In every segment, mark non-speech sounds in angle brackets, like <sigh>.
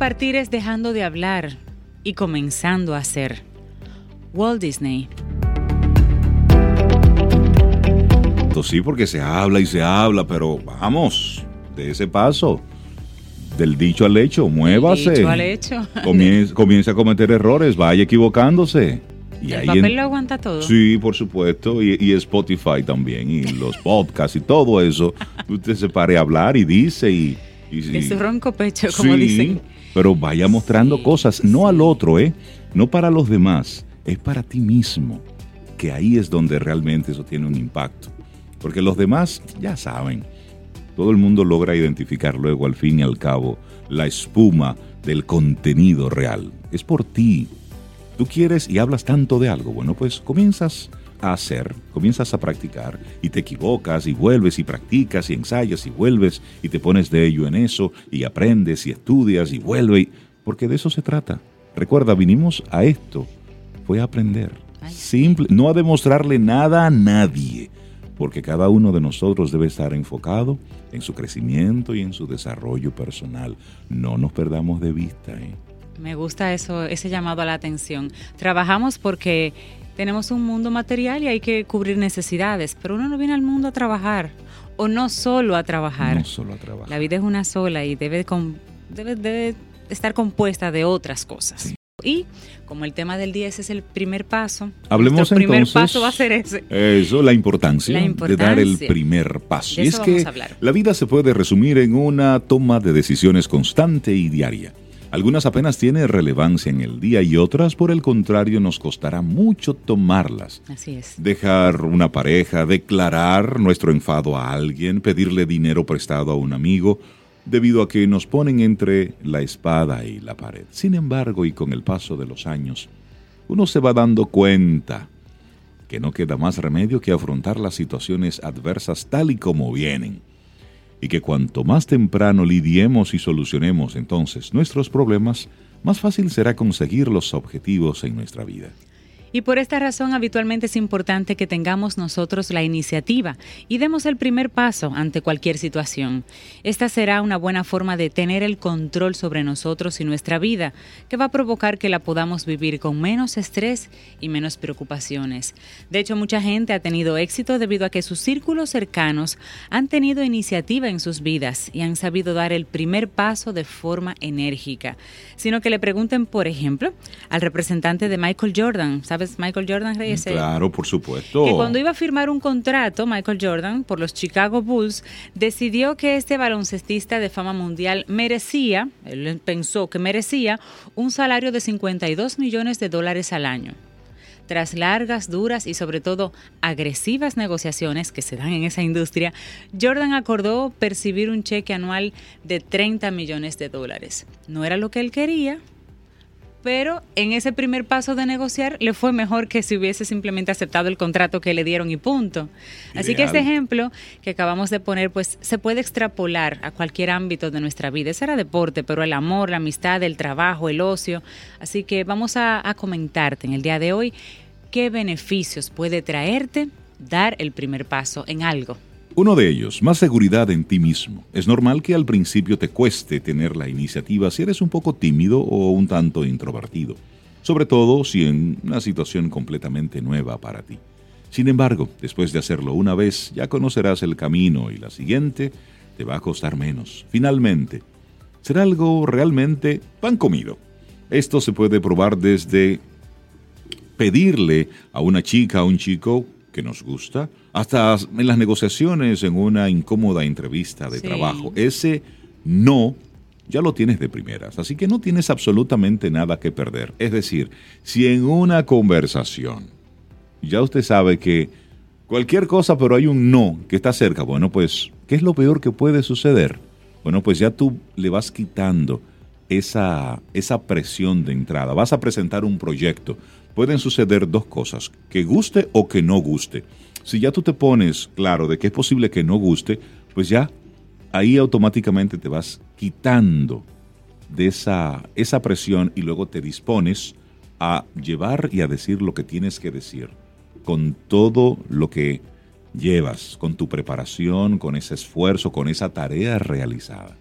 De partir es dejando de hablar y comenzando a hacer. Walt Disney. Sí, porque se habla y se habla, pero vamos, de ese paso. Del dicho al hecho, muévase. Dicho al hecho. <laughs> Comience, a cometer errores, vaya equivocándose. Y ¿El papel lo aguanta todo? Sí, por supuesto, y, Spotify también, y los <laughs> podcasts y todo eso. Usted se pare a hablar y dice y... y su ronco pecho, como dicen. Pero vaya mostrando cosas, no al otro, ¿eh? No para los demás, es para ti mismo. Que ahí es donde realmente eso tiene un impacto. Porque los demás ya saben. Todo el mundo logra identificar luego, al fin y al cabo, la espuma del contenido real. Es por ti. Tú quieres y hablas tanto de algo. Bueno, pues comienzas a hacer, comienzas a practicar y te equivocas y vuelves y practicas y ensayas y vuelves y te pones de ello en eso y aprendes y estudias y vuelves, porque de eso se trata. Recuerda, vinimos a esto, fue a aprender. Simple, no a demostrarle nada a nadie, porque cada uno de nosotros debe estar enfocado en su crecimiento y en su desarrollo personal. No nos perdamos de vista. ¿eh? Me gusta eso, ese llamado a la atención. Trabajamos porque tenemos un mundo material y hay que cubrir necesidades, pero uno no viene al mundo a trabajar o no solo a trabajar. No solo a trabajar. La vida es una sola y debe, debe, estar compuesta de otras cosas. Y como el tema del día ese es el primer paso, Hablemos el primer paso va a ser ese. Eso, la importancia, de dar el primer paso. y es que la vida se puede resumir en una toma de decisiones constante y diaria. Algunas apenas tienen relevancia en el día y otras, por el contrario, nos costará mucho tomarlas. Así es. Dejar una pareja, declarar nuestro enfado a alguien, pedirle dinero prestado a un amigo, debido a que nos ponen entre la espada y la pared. Sin embargo, y con el paso de los años, uno se va dando cuenta que no queda más remedio que afrontar las situaciones adversas tal y como vienen y que cuanto más temprano lidiemos y solucionemos entonces nuestros problemas, más fácil será conseguir los objetivos en nuestra vida. Y por esta razón habitualmente es importante que tengamos nosotros la iniciativa y demos el primer paso ante cualquier situación. Esta será una buena forma de tener el control sobre nosotros y nuestra vida, que va a provocar que la podamos vivir con menos estrés y menos preocupaciones. De hecho, mucha gente ha tenido éxito debido a que sus círculos cercanos han tenido iniciativa en sus vidas y han sabido dar el primer paso de forma enérgica. Sino que le pregunten, por ejemplo, al representante de Michael Jordan, Michael Jordan Reyes? Claro, por supuesto. Que cuando iba a firmar un contrato, Michael Jordan, por los Chicago Bulls, decidió que este baloncestista de fama mundial merecía, él pensó que merecía, un salario de 52 millones de dólares al año. Tras largas, duras y sobre todo agresivas negociaciones que se dan en esa industria, Jordan acordó percibir un cheque anual de 30 millones de dólares. No era lo que él quería, pero en ese primer paso de negociar le fue mejor que si hubiese simplemente aceptado el contrato que le dieron y punto. Así que este ejemplo que acabamos de poner, pues se puede extrapolar a cualquier ámbito de nuestra vida. Ese era deporte, pero el amor, la amistad, el trabajo, el ocio. Así que vamos a, a comentarte en el día de hoy qué beneficios puede traerte dar el primer paso en algo. Uno de ellos, más seguridad en ti mismo. Es normal que al principio te cueste tener la iniciativa si eres un poco tímido o un tanto introvertido, sobre todo si en una situación completamente nueva para ti. Sin embargo, después de hacerlo una vez, ya conocerás el camino y la siguiente te va a costar menos. Finalmente, será algo realmente pan comido. Esto se puede probar desde pedirle a una chica, a un chico que nos gusta, hasta en las negociaciones, en una incómoda entrevista de trabajo. Ese no ya lo tienes de primeras, así que no tienes absolutamente nada que perder. Es decir, si en una conversación ya usted sabe que Cualquier cosa, pero hay un no que está cerca. Bueno, pues, ¿qué es lo peor que puede suceder? Bueno, pues ya tú le vas quitando esa, esa presión de entrada. Vas a presentar un proyecto. Pueden suceder dos cosas, que guste o que no guste. Si ya tú te pones claro de que es posible que no guste, pues ya ahí automáticamente te vas quitando de esa, esa presión y luego te dispones a llevar y a decir lo que tienes que decir con todo lo que llevas, con tu preparación, con ese esfuerzo, con esa tarea realizada.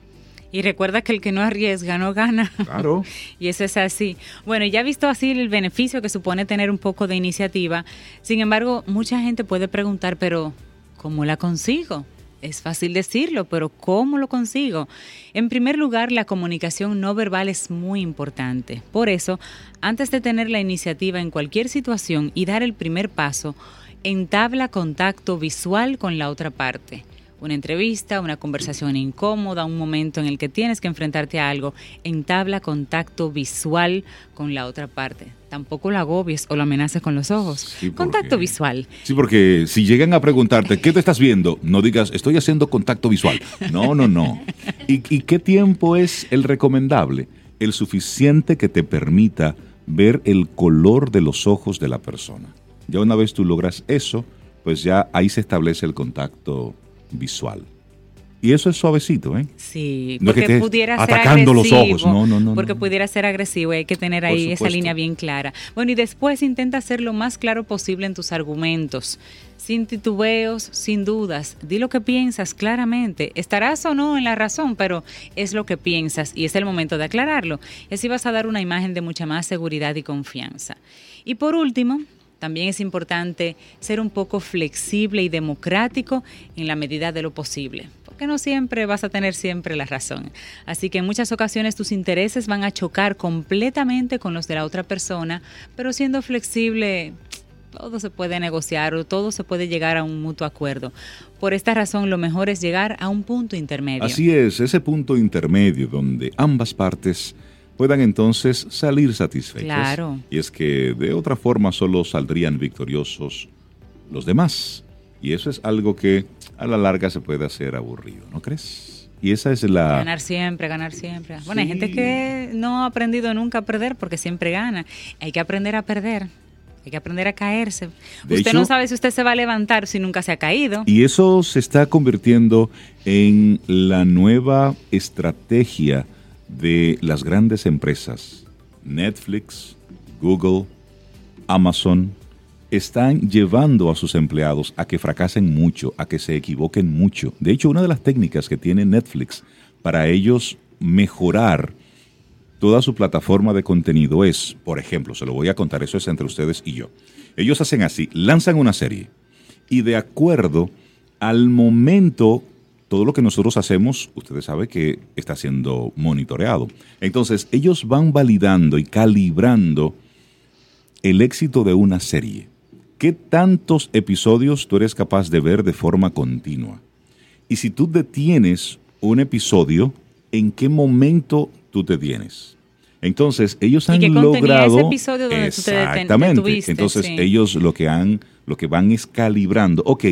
Y recuerda que el que no arriesga no gana. Claro. <laughs> y eso es así. Bueno, ya visto así el beneficio que supone tener un poco de iniciativa, sin embargo, mucha gente puede preguntar, pero ¿cómo la consigo? Es fácil decirlo, pero ¿cómo lo consigo? En primer lugar, la comunicación no verbal es muy importante. Por eso, antes de tener la iniciativa en cualquier situación y dar el primer paso, entabla contacto visual con la otra parte una entrevista, una conversación incómoda, un momento en el que tienes que enfrentarte a algo, entabla contacto visual con la otra parte. Tampoco lo agobies o lo amenaces con los ojos. contacto visual. Sí, porque si llegan a preguntarte, ¿qué te estás viendo? No digas, estoy haciendo contacto visual. No, no, no. ¿Y, y qué tiempo es el recomendable? El suficiente que te permita ver el color de los ojos de la persona. Ya una vez tú logras eso, pues ya ahí se establece el contacto visual. Y eso es suavecito, ¿eh? Sí, porque pudiera ser atacando los ojos. No, no, no. Porque pudiera ser agresivo, hay que tener ahí esa línea bien clara. Bueno, y después intenta ser lo más claro posible en tus argumentos, sin titubeos, sin dudas. Di lo que piensas claramente. Estarás o no en la razón, pero es lo que piensas y es el momento de aclararlo. Y así vas a dar una imagen de mucha más seguridad y confianza. Y por último, también es importante ser un poco flexible y democrático en la medida de lo posible, porque no siempre vas a tener siempre la razón. Así que en muchas ocasiones tus intereses van a chocar completamente con los de la otra persona, pero siendo flexible todo se puede negociar o todo se puede llegar a un mutuo acuerdo. Por esta razón, lo mejor es llegar a un punto intermedio. Así es, ese punto intermedio donde ambas partes puedan entonces salir satisfechos. Claro. Y es que de otra forma solo saldrían victoriosos los demás. Y eso es algo que a la larga se puede hacer aburrido, ¿no crees? Y esa es la... Ganar siempre, ganar siempre. Bueno, hay gente que no ha aprendido nunca a perder porque siempre gana. Hay que aprender a perder. Hay que aprender a caerse. usted no sabe si usted se va a levantar si nunca se ha caído. Y eso se está convirtiendo en la nueva estrategia de las grandes empresas, Netflix, Google, Amazon, están llevando a sus empleados a que fracasen mucho, a que se equivoquen mucho. De hecho, una de las técnicas que tiene Netflix para ellos mejorar toda su plataforma de contenido es, por ejemplo, se lo voy a contar, eso es entre ustedes y yo. Ellos hacen así, lanzan una serie y de acuerdo al momento todo lo que nosotros hacemos, ustedes saben que está siendo monitoreado. Entonces, ellos van validando y calibrando el éxito de una serie. ¿Qué tantos episodios tú eres capaz de ver de forma continua? Y si tú detienes un episodio, ¿en qué momento tú te tienes? Entonces, ellos han logrado ese episodio donde exactamente. Tú Entonces, ellos lo que han lo que van es calibrando. Ok,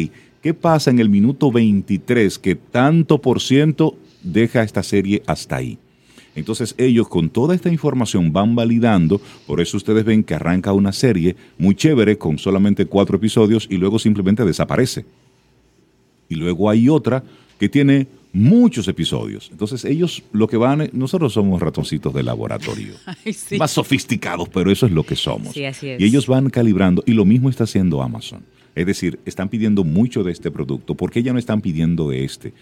¿Qué pasa en el minuto 23 que tanto por ciento deja esta serie hasta ahí? Entonces ellos con toda esta información van validando, por eso ustedes ven que arranca una serie muy chévere con solamente cuatro episodios y luego simplemente desaparece. Y luego hay otra que tiene muchos episodios. Entonces ellos lo que van, nosotros somos ratoncitos de laboratorio, <laughs> más sofisticados, pero eso es lo que somos. Y ellos van calibrando y lo mismo está haciendo Amazon. Es decir, están pidiendo mucho de este producto. ¿Por qué ya no están pidiendo de este?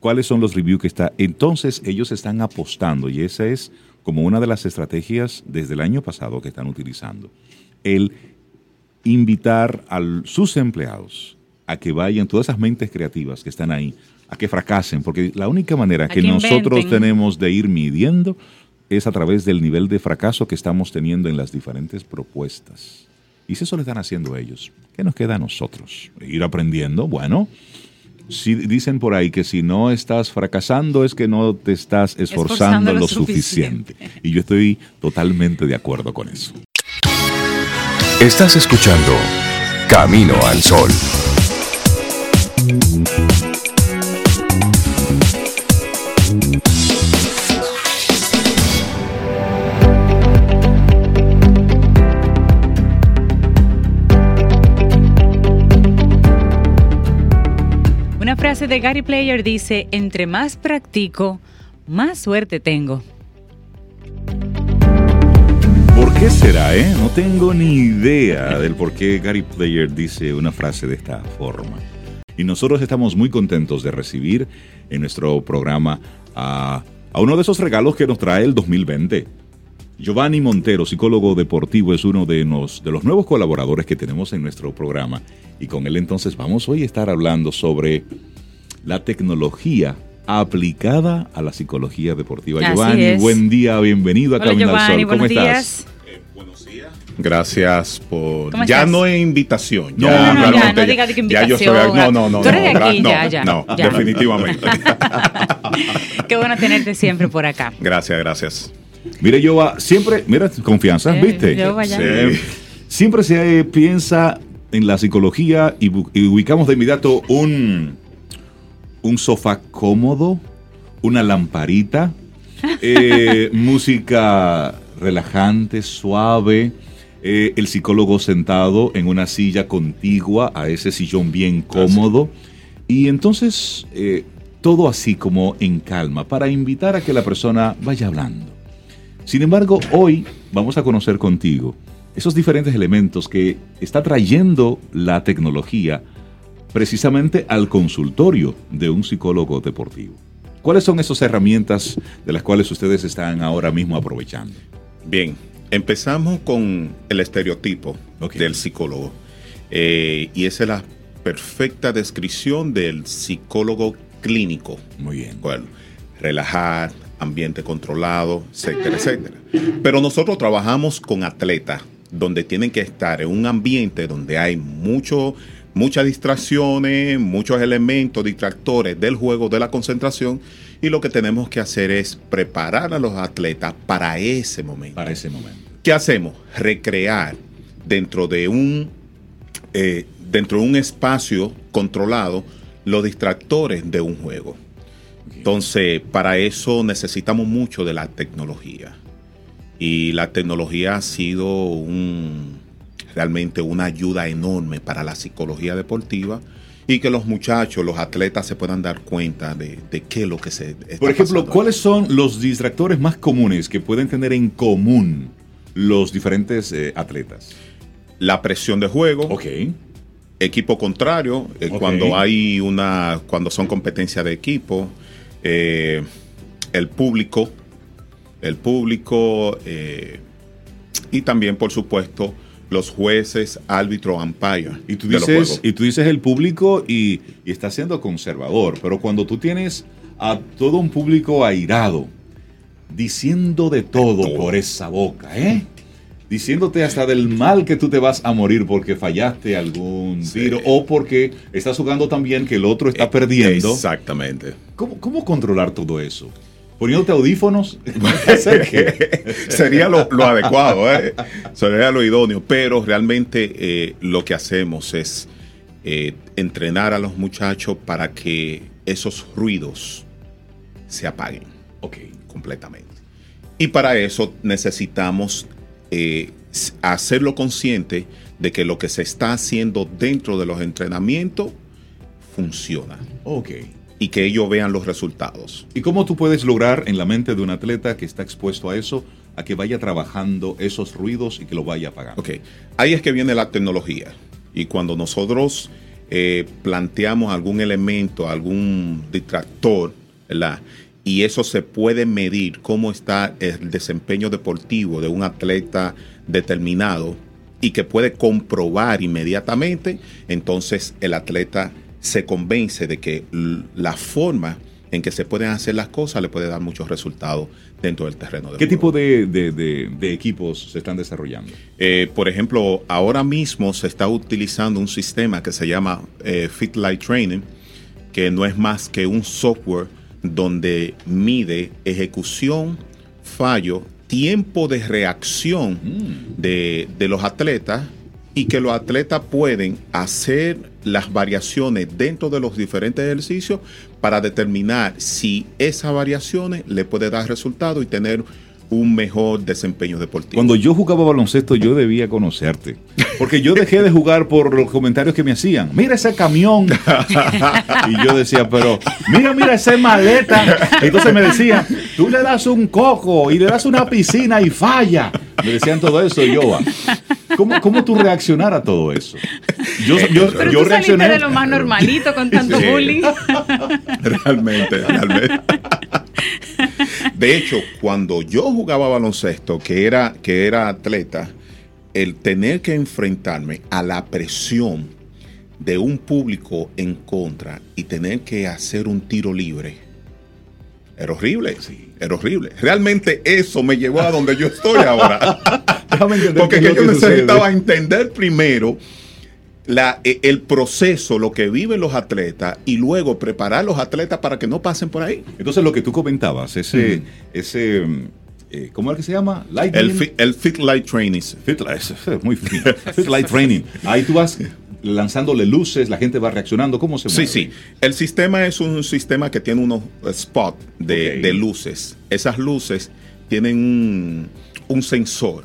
¿Cuáles son los reviews que está? Entonces ellos están apostando y esa es como una de las estrategias desde el año pasado que están utilizando. El invitar a sus empleados a que vayan, todas esas mentes creativas que están ahí, a que fracasen, porque la única manera que, nosotros tenemos de ir midiendo es a través del nivel de fracaso que estamos teniendo en las diferentes propuestas. Y si eso lo están haciendo ellos, ¿qué nos queda a nosotros? Ir aprendiendo, bueno. Si dicen por ahí que si no estás fracasando es que no te estás esforzando, lo, suficiente. Y yo estoy totalmente de acuerdo con eso. Estás escuchando Camino al Sol. Frase de Gary Player dice, entre más practico, más suerte tengo. ¿Por qué será, eh? No tengo ni idea del por qué Gary Player dice una frase de esta forma. Y nosotros estamos muy contentos de recibir en nuestro programa a uno de esos regalos que nos trae el 2020. Giovanni Montero, psicólogo deportivo, es uno de, nos, de los nuevos colaboradores que tenemos en nuestro programa. Y con él entonces vamos hoy a estar hablando sobre la tecnología aplicada a la psicología deportiva. Así Giovanni, es. buen día, bienvenido a Hola Camino al Sol. ¿Cómo buenos estás? días. Gracias por. ¿Cómo ya estás? no es invitación. No, ya no, no, realmente no ya- diga de que ya yo soy- invitación. no, no, no. Tú eres de no, aquí, no, ya, ya, No, ya. definitivamente. <laughs> Qué bueno tenerte siempre por acá. gracias, gracias. Mire, Giova, siempre, mira, confianza, Eh, ¿viste? Eh, siempre se eh, piensa en la psicología y, ubicamos de inmediato un, un sofá cómodo, una lamparita, <laughs> eh, música relajante, suave, eh, el psicólogo sentado en una silla contigua a ese sillón bien cómodo. Y entonces, eh, todo así como en calma, para invitar a que la persona vaya hablando. Sin embargo, hoy vamos a conocer contigo esos diferentes elementos que está trayendo la tecnología precisamente al consultorio de un psicólogo deportivo. ¿Cuáles son esas herramientas de las cuales ustedes están ahora mismo aprovechando? Bien, empezamos con el estereotipo del psicólogo. Eh, y esa es la perfecta descripción del psicólogo clínico. Muy bien. Bueno, relajar, ambiente controlado, etcétera, etcétera. Pero nosotros trabajamos con atletas donde tienen que estar en un ambiente donde hay mucho, muchas distracciones, muchos elementos distractores del juego, de la concentración, y lo que tenemos que hacer es preparar a los atletas para ese momento. Para ese momento. ¿Qué hacemos? Recrear dentro de un eh, dentro de un espacio controlado los distractores de un juego. Entonces, para eso necesitamos mucho de la tecnología. Y la tecnología ha sido un, realmente una ayuda enorme para la psicología deportiva y que los muchachos, los atletas se puedan dar cuenta de, de qué es lo que se está Por ejemplo, pasando. ¿cuáles son los distractores más comunes que pueden tener en común los diferentes eh, atletas? La presión de juego, Ok. equipo contrario, eh, cuando hay una, cuando son competencias de equipo, eh, el público, el público eh, y también, por supuesto, los jueces, árbitro, umpire. Y tú dices, y tú dices el público y, y estás siendo conservador, pero cuando tú tienes a todo un público airado, diciendo de todo, todo. por esa boca, ¿eh? Diciéndote hasta del mal que tú te vas a morir porque fallaste algún Sí. tiro o porque estás jugando tan bien que el otro está Eh, perdiendo. Exactamente. ¿Cómo, cómo controlar todo eso? ¿Poniéndote audífonos? <laughs> <laughs> <laughs> Sería lo, lo adecuado, ¿eh? sería lo idóneo, pero realmente eh, lo que hacemos es eh, entrenar a los muchachos para que esos ruidos se apaguen Ok. completamente. Y para eso necesitamos eh, hacerlo consciente de que lo que se está haciendo dentro de los entrenamientos funciona Ok. y que ellos vean los resultados. ¿Y cómo tú puedes lograr en la mente de un atleta que está expuesto a eso, a que vaya trabajando esos ruidos y que lo vaya apagando? Ok, ahí es que viene la tecnología. Y cuando nosotros eh, planteamos algún elemento, algún distractor, ¿verdad? Y eso se puede medir cómo está el desempeño deportivo de un atleta determinado y que puede comprobar inmediatamente, entonces el atleta se convence de que la forma en que se pueden hacer las cosas le puede dar muchos resultados dentro del terreno de ¿Qué juego. tipo de, de- de- de equipos se están desarrollando? Eh, por ejemplo, ahora mismo se está utilizando un sistema que se llama eh, Fit Light Training, que no es más que un software donde mide ejecución, fallo, tiempo de reacción de, de los atletas y que los atletas pueden hacer las variaciones dentro de los diferentes ejercicios para determinar si esas variaciones le puede dar resultado y tener un mejor desempeño deportivo. Cuando yo jugaba baloncesto, yo debía conocerte. Porque yo dejé de jugar por los comentarios que me hacían. Mira ese camión. <laughs> y yo decía, pero mira, mira esa maleta. Entonces me decían, tú le das un coco y le das una piscina y falla. Me decían todo eso y yo, ¿cómo, cómo tú reaccionar a todo eso? Yo, yo, pero yo tú reaccioné. de lo más normalito con tanto bullying. <laughs> realmente, realmente. De hecho, cuando yo jugaba baloncesto, que era, que era atleta, el tener que enfrentarme a la presión de un público en contra y tener que hacer un tiro libre, era horrible, sí, era horrible. Realmente eso me llevó a donde yo estoy ahora. <laughs> Porque yo necesitaba entender primero la, e, el proceso, lo que viven los atletas y luego preparar a los atletas para que no pasen por ahí. Entonces lo que tú comentabas, ese, ese eh, ¿cómo es que se llama? el, fit, Light Training. Fit, muy fit, fit Light Training. Ahí tú vas lanzándole luces, la gente va reaccionando. ¿Cómo se mueve? Sí, sí. El sistema es un sistema que tiene unos spots de, de luces. Esas luces tienen un, un sensor.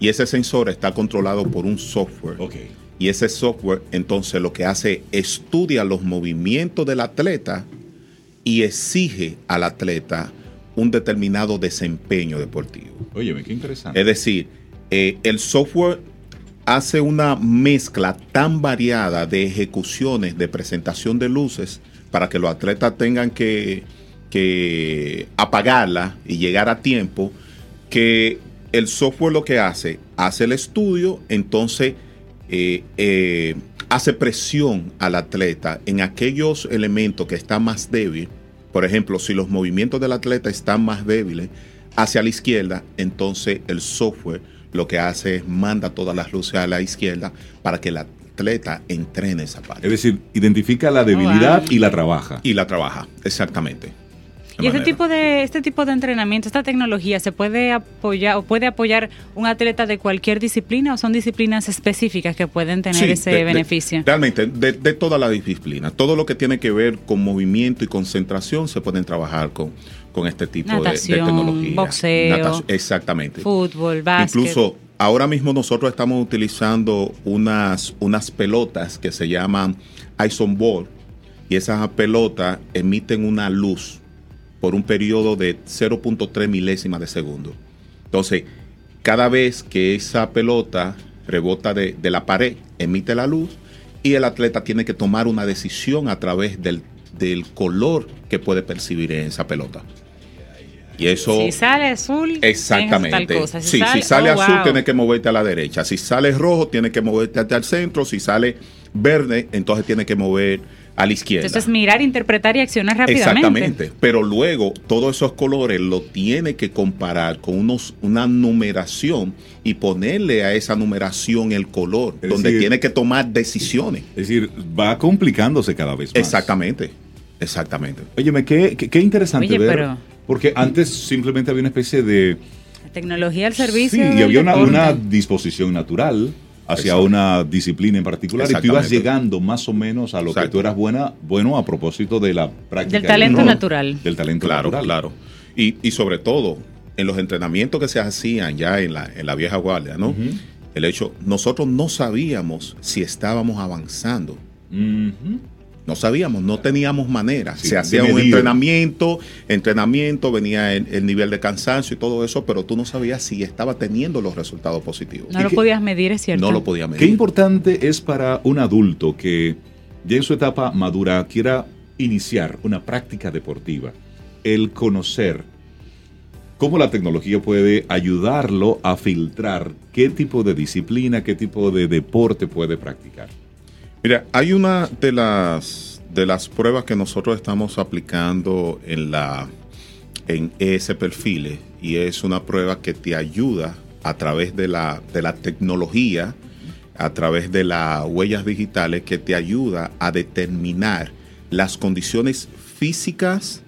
Y ese sensor está controlado por un software. Y ese software entonces lo que hace, estudia los movimientos del atleta y exige al atleta un determinado desempeño deportivo. Oye, qué interesante. Es decir, eh, el software hace una mezcla tan variada de ejecuciones de presentación de luces para que los atletas tengan que, que apagarla y llegar a tiempo, que el software lo que hace, hace el estudio, entonces eh, eh, hace presión al atleta en aquellos elementos que están más débiles. Por ejemplo, si los movimientos del atleta están más débiles hacia la izquierda, entonces el software lo que hace es manda todas las luces a la izquierda para que el atleta entrene esa parte. Es decir, identifica la debilidad y la trabaja. Y la trabaja, exactamente. Y este tipo de este tipo de entrenamiento, esta tecnología, se puede apoyar o puede apoyar un atleta de cualquier disciplina o son disciplinas específicas que pueden tener ese beneficio. realmente, de, de toda la disciplina, todo lo que tiene que ver con movimiento y concentración se pueden trabajar con, con este tipo de, tecnología. Boxeo, exactamente. Fútbol, básquet. Incluso ahora mismo nosotros estamos utilizando unas, unas pelotas que se llaman Ison Ball y esas pelotas emiten una luz por un periodo de 0.3 milésimas de segundo. Entonces, cada vez que esa pelota rebota de, la pared, emite la luz y el atleta tiene que tomar una decisión a través del, color que puede percibir en esa pelota. Y eso. Si sale azul, exactamente. Si sale, si sale oh, azul, tiene que moverte a la derecha. Si sale rojo, tiene que moverte hacia el centro. Si sale verde, entonces tiene que mover a la izquierda. Entonces mirar, interpretar y accionar rápidamente. Exactamente, pero luego todos esos colores lo tiene que comparar con unos, una numeración y ponerle a esa numeración el color, donde tiene que tomar decisiones. Es decir, va complicándose cada vez más. Exactamente, exactamente. Óyeme, qué, qué, interesante ver, porque antes simplemente había una especie de... tecnología al servicio. Sí, y había una disposición natural hacia una disciplina en particular y tú ibas llegando más o menos a lo que tú eras buena, bueno a propósito de la práctica. Del talento natural. Del talento claro, natural. Claro, y, y, sobre todo, en los entrenamientos que se hacían ya en la, en la vieja guardia, ¿no? El hecho, nosotros no sabíamos si estábamos avanzando. No sabíamos, no teníamos manera. se hacía un entrenamiento, entrenamiento, venía el, nivel de cansancio y todo eso, pero tú no sabías si estaba teniendo los resultados positivos. No lo podías medir, es cierto. No lo podías medir. Qué importante es para un adulto que ya en su etapa madura quiera iniciar una práctica deportiva, el conocer cómo la tecnología puede ayudarlo a filtrar qué tipo de disciplina, qué tipo de deporte puede practicar. Mira, hay una de las, de las pruebas que nosotros estamos aplicando en, la, en ese perfil y es una prueba que te ayuda a través de la, de la tecnología, a través de las huellas digitales, que te ayuda a determinar las condiciones físicas,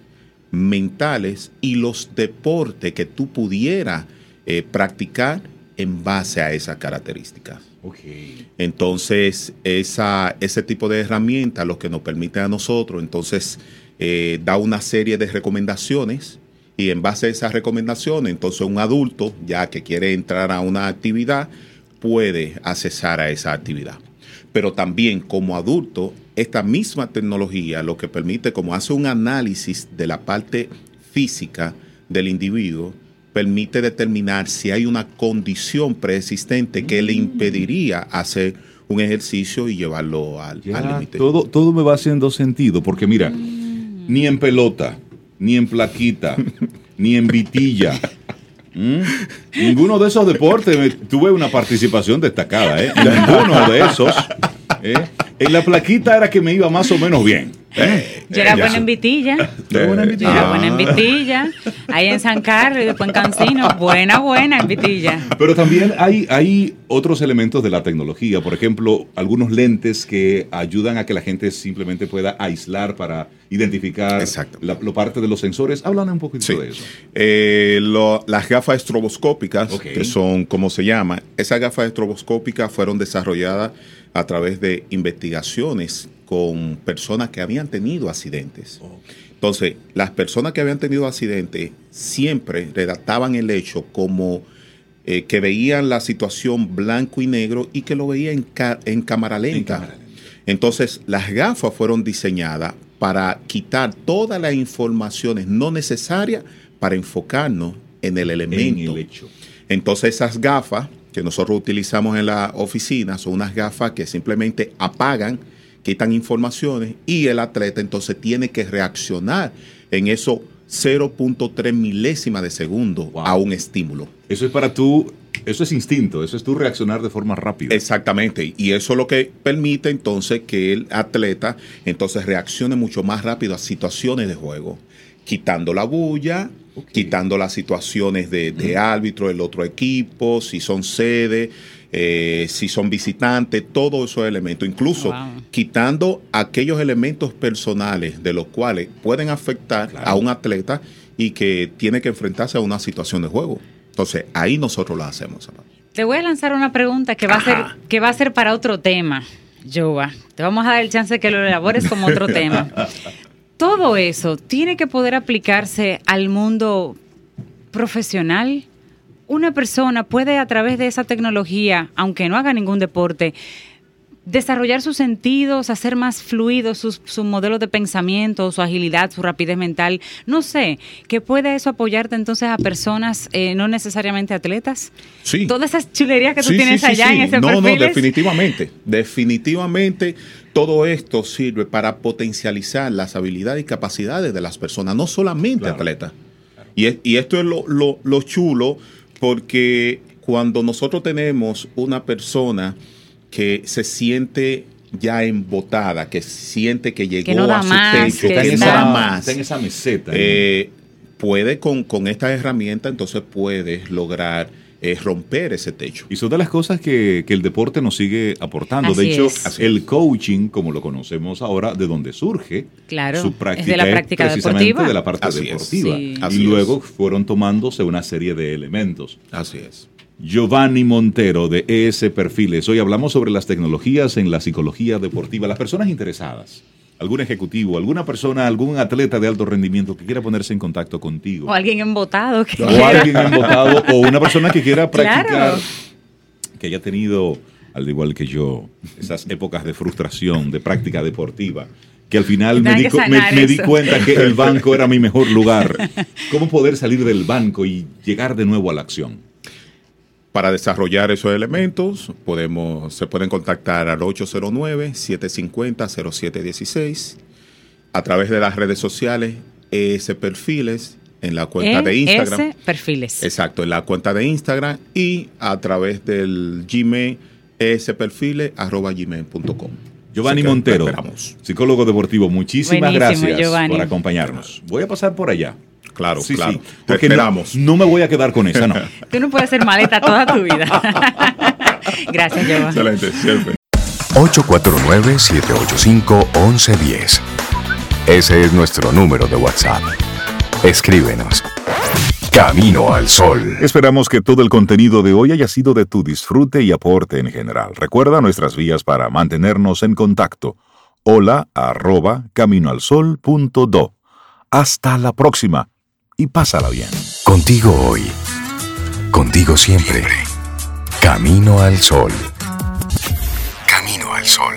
mentales y los deportes que tú pudieras eh, practicar en base a esas características. Okay. Entonces, esa, ese tipo de herramienta lo que nos permite a nosotros, entonces, eh, da una serie de recomendaciones y en base a esas recomendaciones, entonces un adulto, ya que quiere entrar a una actividad, puede accesar a esa actividad. Pero también como adulto, esta misma tecnología lo que permite, como hace un análisis de la parte física del individuo, permite determinar si hay una condición preexistente que le impediría hacer un ejercicio y llevarlo al límite. Todo, todo me va haciendo sentido, porque mira, ni en pelota, ni en plaquita, <laughs> ni en vitilla. Ninguno de esos deportes tuve una participación destacada, ¿eh? Ninguno de esos. ¿eh? En la plaquita era que me iba más o menos bien. <laughs> ¿eh? Yo era buena en Vitilla. Yo era buena en Vitilla. Ahí en San Carlos y después en Cancino. Buena, buena en Vitilla. Pero también hay, hay otros elementos de la tecnología. Por ejemplo, algunos lentes que ayudan a que la gente simplemente pueda aislar para identificar la, lo parte de los sensores. Háblame un poquito de eso. Eh, las gafas estroboscópicas, que son, como se llama, esas gafas estroboscópicas fueron desarrolladas a través de investigaciones con personas que habían tenido accidentes. Entonces, las personas que habían tenido accidentes siempre redactaban el hecho como eh, que veían la situación blanco y negro y que lo veían en, cámara lenta. Entonces, las gafas fueron diseñadas para quitar todas las informaciones no necesarias para enfocarnos en el elemento. Entonces, esas gafas que nosotros utilizamos en la oficina son unas gafas que simplemente apagan, quitan informaciones y el atleta entonces tiene que reaccionar en eso 0.3 milésimas de segundo a un estímulo. Eso es para tú, eso es instinto, eso es tú reaccionar de forma rápida. Exactamente, y eso es lo que permite entonces que el atleta entonces reaccione mucho más rápido a situaciones de juego, quitando la bulla, quitando las situaciones de, árbitro del otro equipo, si son sede, eh, si son visitantes, todos esos elementos, incluso quitando aquellos elementos personales de los cuales pueden afectar a un atleta y que tiene que enfrentarse a una situación de juego. Entonces, ahí nosotros lo hacemos. Te voy a lanzar una pregunta que va, a ser, que va a ser para otro tema, Joa. Te vamos a dar el chance de que lo elabores como otro <laughs> tema. Todo eso tiene que poder aplicarse al mundo profesional. Una persona puede a través de esa tecnología, aunque no haga ningún deporte, desarrollar sus sentidos, hacer más fluidos sus, su modelos de pensamiento, su agilidad, su rapidez mental. No sé, ¿qué puede eso apoyarte entonces a personas eh, no necesariamente atletas? Sí. Todas esas chulerías que tú tienes allá en ese No, no, definitivamente. Definitivamente todo esto sirve para potencializar las habilidades y capacidades de las personas, no solamente atletas. Y, esto es lo, chulo porque cuando nosotros tenemos una persona que se siente ya embotada, que siente que llegó a su techo, que, está, más, en esa meseta. Eh, puede con, con esta herramienta, entonces puede lograr es romper ese techo. Y son de las cosas que, el deporte nos sigue aportando. de hecho, el coaching, como lo conocemos ahora, de donde surge claro, su práctica, de la práctica deportiva. de la parte deportiva. Y luego fueron tomándose una serie de elementos. Así es. Giovanni Montero de ES Perfiles. Hoy hablamos sobre las tecnologías en la psicología deportiva. Las personas interesadas algún ejecutivo, alguna persona, algún atleta de alto rendimiento que quiera ponerse en contacto contigo. O alguien embotado. Que o alguien embotado, o una persona que quiera <laughs> practicar, que haya tenido, al igual que yo, esas épocas de frustración, de práctica deportiva, que al final me di, me di, cuenta que el <laughs> banco era mi mejor lugar. ¿Cómo poder salir del banco y llegar de nuevo a la acción? Para desarrollar esos elementos, podemos, se pueden contactar al 809-750-0716 a través de las redes sociales ES Perfiles en la cuenta de Instagram. ES Perfiles. Exacto, en la cuenta de Instagram y a través del Gmail esperfiles.gmail.com. Giovanni Montero, psicólogo deportivo, muchísimas gracias por acompañarnos. Voy a pasar por allá claro, claro. Sí, porque esperamos. No, me voy a quedar con esa, no. <laughs> Tú no puedes hacer maleta toda tu vida. <laughs> Gracias, Joa. Excelente, siempre. 849-785-1110. Ese es nuestro número de WhatsApp. Escríbenos. Camino al Sol. Esperamos que todo el contenido de hoy haya sido de tu disfrute y aporte en general. Recuerda nuestras vías para mantenernos en contacto. Hola arroba caminoalsol.do. Hasta la próxima y pásala bien. Contigo hoy. Contigo siempre. Camino al sol. Camino al sol.